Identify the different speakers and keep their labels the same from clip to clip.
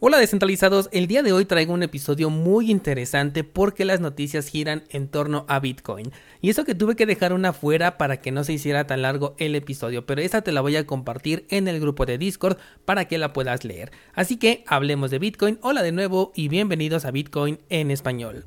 Speaker 1: Hola descentralizados, el día de hoy traigo un episodio muy interesante porque las noticias giran en torno a Bitcoin. Y eso que tuve que dejar una fuera para que no se hiciera tan largo el episodio, pero esa te la voy a compartir en el grupo de Discord para que la puedas leer. Así que hablemos de Bitcoin, hola de nuevo y bienvenidos a Bitcoin en español.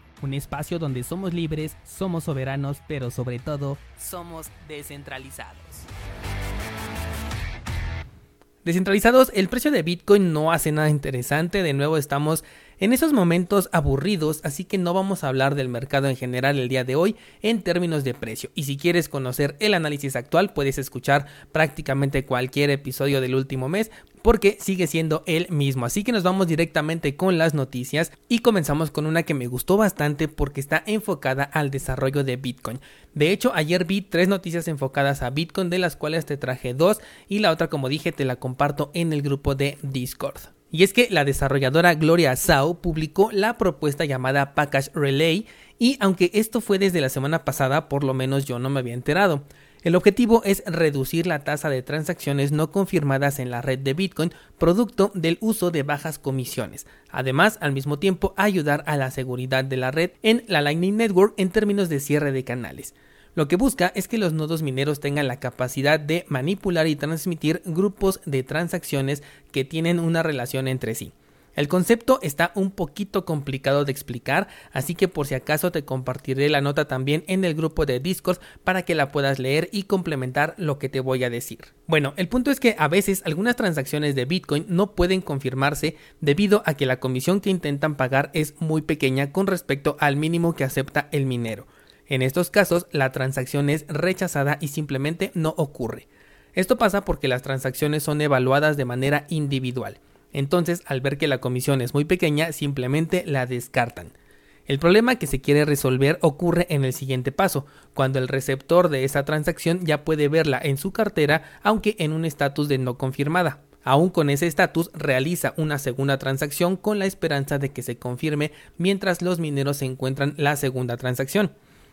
Speaker 1: un espacio donde somos libres, somos soberanos, pero sobre todo somos descentralizados. Descentralizados, el precio de Bitcoin no hace nada interesante, de nuevo estamos en esos momentos aburridos, así que no vamos a hablar del mercado en general el día de hoy en términos de precio. Y si quieres conocer el análisis actual, puedes escuchar prácticamente cualquier episodio del último mes porque sigue siendo el mismo. Así que nos vamos directamente con las noticias y comenzamos con una que me gustó bastante porque está enfocada al desarrollo de Bitcoin. De hecho, ayer vi tres noticias enfocadas a Bitcoin de las cuales te traje dos y la otra como dije te la comparto en el grupo de Discord. Y es que la desarrolladora Gloria Zhao publicó la propuesta llamada Package Relay y aunque esto fue desde la semana pasada, por lo menos yo no me había enterado. El objetivo es reducir la tasa de transacciones no confirmadas en la red de Bitcoin producto del uso de bajas comisiones. Además, al mismo tiempo, ayudar a la seguridad de la red en la Lightning Network en términos de cierre de canales. Lo que busca es que los nodos mineros tengan la capacidad de manipular y transmitir grupos de transacciones que tienen una relación entre sí. El concepto está un poquito complicado de explicar, así que por si acaso te compartiré la nota también en el grupo de Discord para que la puedas leer y complementar lo que te voy a decir. Bueno, el punto es que a veces algunas transacciones de Bitcoin no pueden confirmarse debido a que la comisión que intentan pagar es muy pequeña con respecto al mínimo que acepta el minero. En estos casos, la transacción es rechazada y simplemente no ocurre. Esto pasa porque las transacciones son evaluadas de manera individual. Entonces, al ver que la comisión es muy pequeña, simplemente la descartan. El problema que se quiere resolver ocurre en el siguiente paso, cuando el receptor de esa transacción ya puede verla en su cartera, aunque en un estatus de no confirmada. Aún con ese estatus, realiza una segunda transacción con la esperanza de que se confirme mientras los mineros encuentran la segunda transacción.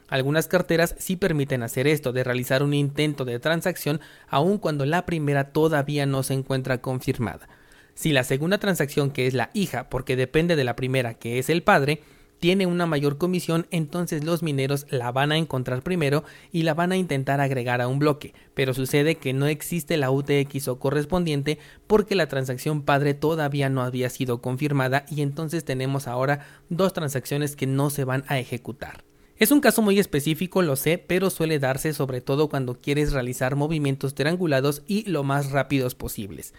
Speaker 1: Algunas carteras sí permiten hacer esto, de realizar un intento de transacción aun cuando la primera todavía no se encuentra confirmada. Si la segunda transacción, que es la hija, porque depende de la primera, que es el padre, tiene una mayor comisión, entonces los mineros la van a encontrar primero y la van a intentar agregar a un bloque, pero sucede que no existe la UTX o correspondiente porque la transacción padre todavía no había sido confirmada y entonces tenemos ahora dos transacciones que no se van a ejecutar. Es un caso muy específico, lo sé, pero suele darse sobre todo cuando quieres realizar movimientos triangulados y lo más rápidos posibles.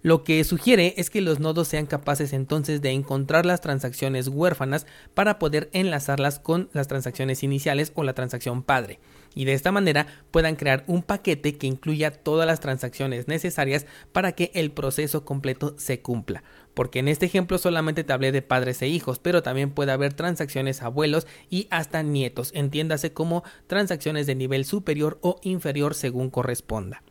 Speaker 1: Lo que sugiere es que los nodos sean capaces entonces de encontrar las transacciones huérfanas para poder enlazarlas con las transacciones iniciales o la transacción padre y de esta manera puedan crear un paquete que incluya todas las transacciones necesarias para que el proceso completo se cumpla porque en este ejemplo solamente te hablé de padres e hijos, pero también puede haber transacciones abuelos y hasta nietos, entiéndase como transacciones de nivel superior o inferior según corresponda.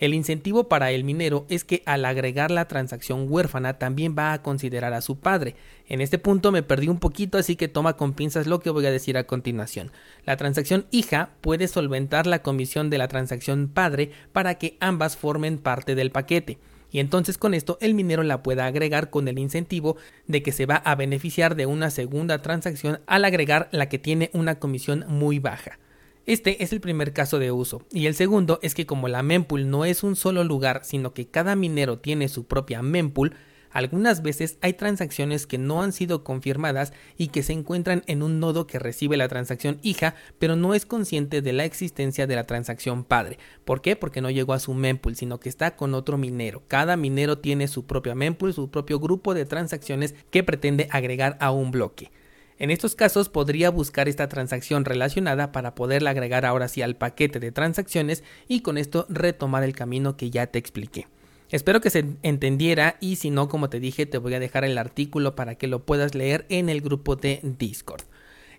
Speaker 1: El incentivo para el minero es que al agregar la transacción huérfana también va a considerar a su padre. En este punto me perdí un poquito, así que toma con pinzas lo que voy a decir a continuación. La transacción hija puede solventar la comisión de la transacción padre para que ambas formen parte del paquete y entonces con esto el minero la pueda agregar con el incentivo de que se va a beneficiar de una segunda transacción al agregar la que tiene una comisión muy baja. Este es el primer caso de uso, y el segundo es que como la mempool no es un solo lugar, sino que cada minero tiene su propia mempool, algunas veces hay transacciones que no han sido confirmadas y que se encuentran en un nodo que recibe la transacción hija, pero no es consciente de la existencia de la transacción padre. ¿Por qué? Porque no llegó a su mempool, sino que está con otro minero. Cada minero tiene su propia mempool, su propio grupo de transacciones que pretende agregar a un bloque. En estos casos podría buscar esta transacción relacionada para poderla agregar ahora sí al paquete de transacciones y con esto retomar el camino que ya te expliqué. Espero que se entendiera y si no, como te dije, te voy a dejar el artículo para que lo puedas leer en el grupo de Discord.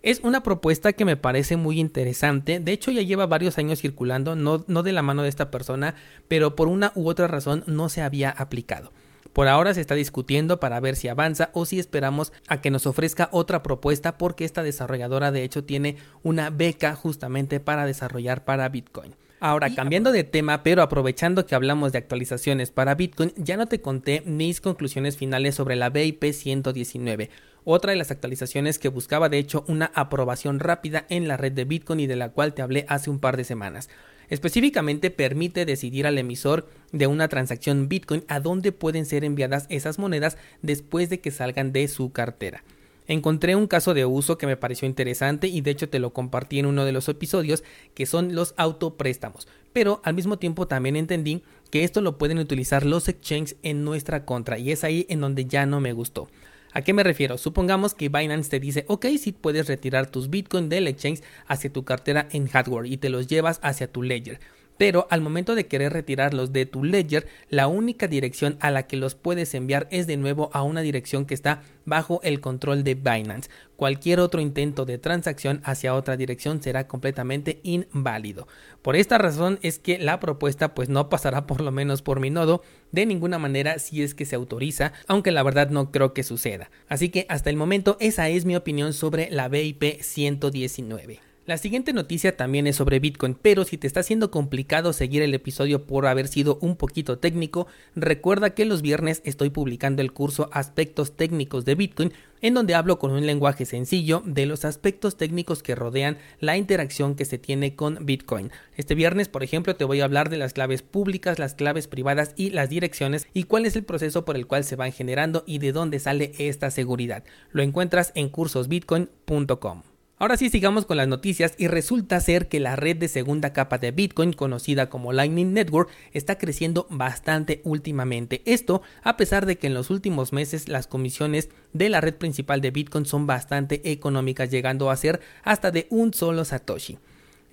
Speaker 1: Es una propuesta que me parece muy interesante, de hecho ya lleva varios años circulando, no, de la mano de esta persona, pero por una u otra razón no se había aplicado. Por ahora se está discutiendo para ver si avanza o si esperamos a que nos ofrezca otra propuesta porque esta desarrolladora de hecho tiene una beca justamente para desarrollar para Bitcoin. Ahora, cambiando de tema, pero aprovechando que hablamos de actualizaciones para Bitcoin, ya no te conté mis conclusiones finales sobre la BIP 119, otra de las actualizaciones que buscaba de hecho una aprobación rápida en la red de Bitcoin y de la cual te hablé hace un par de semanas. Específicamente permite decidir al emisor de una transacción Bitcoin a dónde pueden ser enviadas esas monedas después de que salgan de su cartera. Encontré un caso de uso que me pareció interesante y de hecho te lo compartí en uno de los episodios que son los autopréstamos. Pero al mismo tiempo también entendí que esto lo pueden utilizar los exchanges en nuestra contra y es ahí en donde ya no me gustó. ¿A qué me refiero? Supongamos que Binance te dice, ok, si puedes retirar tus Bitcoin del exchange hacia tu cartera en hardware y te los llevas hacia tu ledger pero al momento de querer retirarlos de tu ledger, la única dirección a la que los puedes enviar es de nuevo a una dirección que está bajo el control de Binance. Cualquier otro intento de transacción hacia otra dirección será completamente inválido. Por esta razón es que la propuesta pues no pasará por lo menos por mi nodo de ninguna manera si es que se autoriza, aunque la verdad no creo que suceda. Así que hasta el momento esa es mi opinión sobre la BIP 119. La siguiente noticia también es sobre Bitcoin, pero si te está siendo complicado seguir el episodio por haber sido un poquito técnico, recuerda que los viernes estoy publicando el curso Aspectos técnicos de Bitcoin, en donde hablo con un lenguaje sencillo de los aspectos técnicos que rodean la interacción que se tiene con Bitcoin. Este viernes, por ejemplo, te voy a hablar de las claves públicas, las claves privadas y las direcciones y cuál es el proceso por el cual se van generando y de dónde sale esta seguridad. Lo encuentras en cursosbitcoin.com. Ahora sí sigamos con las noticias y resulta ser que la red de segunda capa de Bitcoin conocida como Lightning Network está creciendo bastante últimamente. Esto a pesar de que en los últimos meses las comisiones de la red principal de Bitcoin son bastante económicas llegando a ser hasta de un solo Satoshi.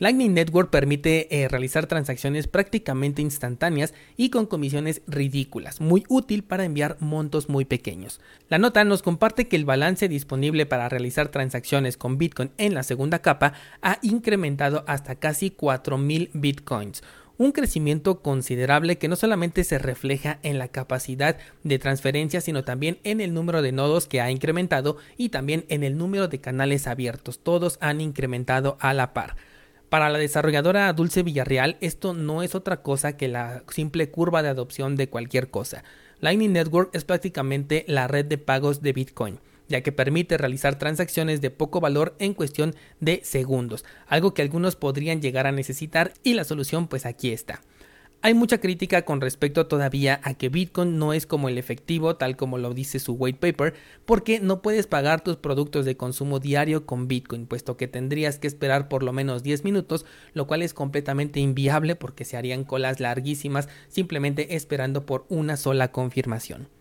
Speaker 1: Lightning Network permite eh, realizar transacciones prácticamente instantáneas y con comisiones ridículas, muy útil para enviar montos muy pequeños. La nota nos comparte que el balance disponible para realizar transacciones con Bitcoin en la segunda capa ha incrementado hasta casi 4.000 Bitcoins, un crecimiento considerable que no solamente se refleja en la capacidad de transferencia, sino también en el número de nodos que ha incrementado y también en el número de canales abiertos. Todos han incrementado a la par. Para la desarrolladora Dulce Villarreal, esto no es otra cosa que la simple curva de adopción de cualquier cosa. Lightning Network es prácticamente la red de pagos de Bitcoin, ya que permite realizar transacciones de poco valor en cuestión de segundos, algo que algunos podrían llegar a necesitar y la solución pues aquí está. Hay mucha crítica con respecto todavía a que Bitcoin no es como el efectivo, tal como lo dice su white paper, porque no puedes pagar tus productos de consumo diario con Bitcoin, puesto que tendrías que esperar por lo menos 10 minutos, lo cual es completamente inviable porque se harían colas larguísimas simplemente esperando por una sola confirmación.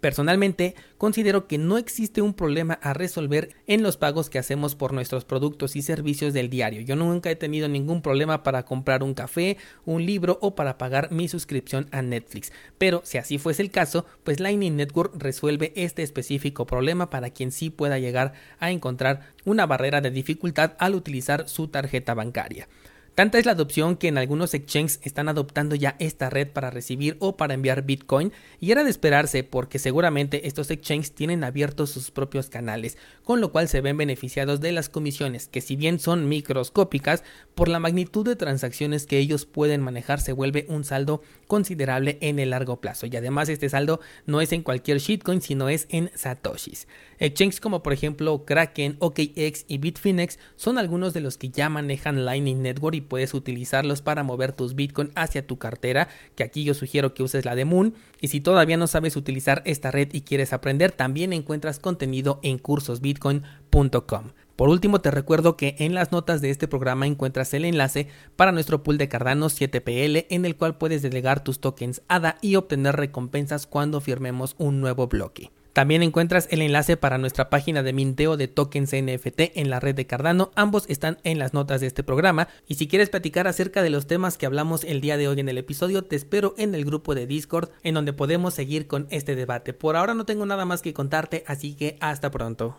Speaker 1: Personalmente, considero que no existe un problema a resolver en los pagos que hacemos por nuestros productos y servicios del diario. Yo nunca he tenido ningún problema para comprar un café, un libro o para pagar mi suscripción a Netflix. Pero si así fuese el caso, pues Lightning Network resuelve este específico problema para quien sí pueda llegar a encontrar una barrera de dificultad al utilizar su tarjeta bancaria. Tanta es la adopción que en algunos exchanges están adoptando ya esta red para recibir o para enviar Bitcoin y era de esperarse porque seguramente estos exchanges tienen abiertos sus propios canales, con lo cual se ven beneficiados de las comisiones que si bien son microscópicas, por la magnitud de transacciones que ellos pueden manejar se vuelve un saldo considerable en el largo plazo y además este saldo no es en cualquier shitcoin sino es en satoshis. Exchanges como por ejemplo Kraken, OKX y Bitfinex son algunos de los que ya manejan Lightning Network y puedes utilizarlos para mover tus Bitcoin hacia tu cartera, que aquí yo sugiero que uses la de Moon. Y si todavía no sabes utilizar esta red y quieres aprender, también encuentras contenido en cursosbitcoin.com. Por último, te recuerdo que en las notas de este programa encuentras el enlace para nuestro pool de Cardano 7PL en el cual puedes delegar tus tokens ADA y obtener recompensas cuando firmemos un nuevo bloque. También encuentras el enlace para nuestra página de minteo de tokens NFT en la red de Cardano. Ambos están en las notas de este programa. Y si quieres platicar acerca de los temas que hablamos el día de hoy en el episodio, te espero en el grupo de Discord en donde podemos seguir con este debate. Por ahora no tengo nada más que contarte, así que hasta pronto.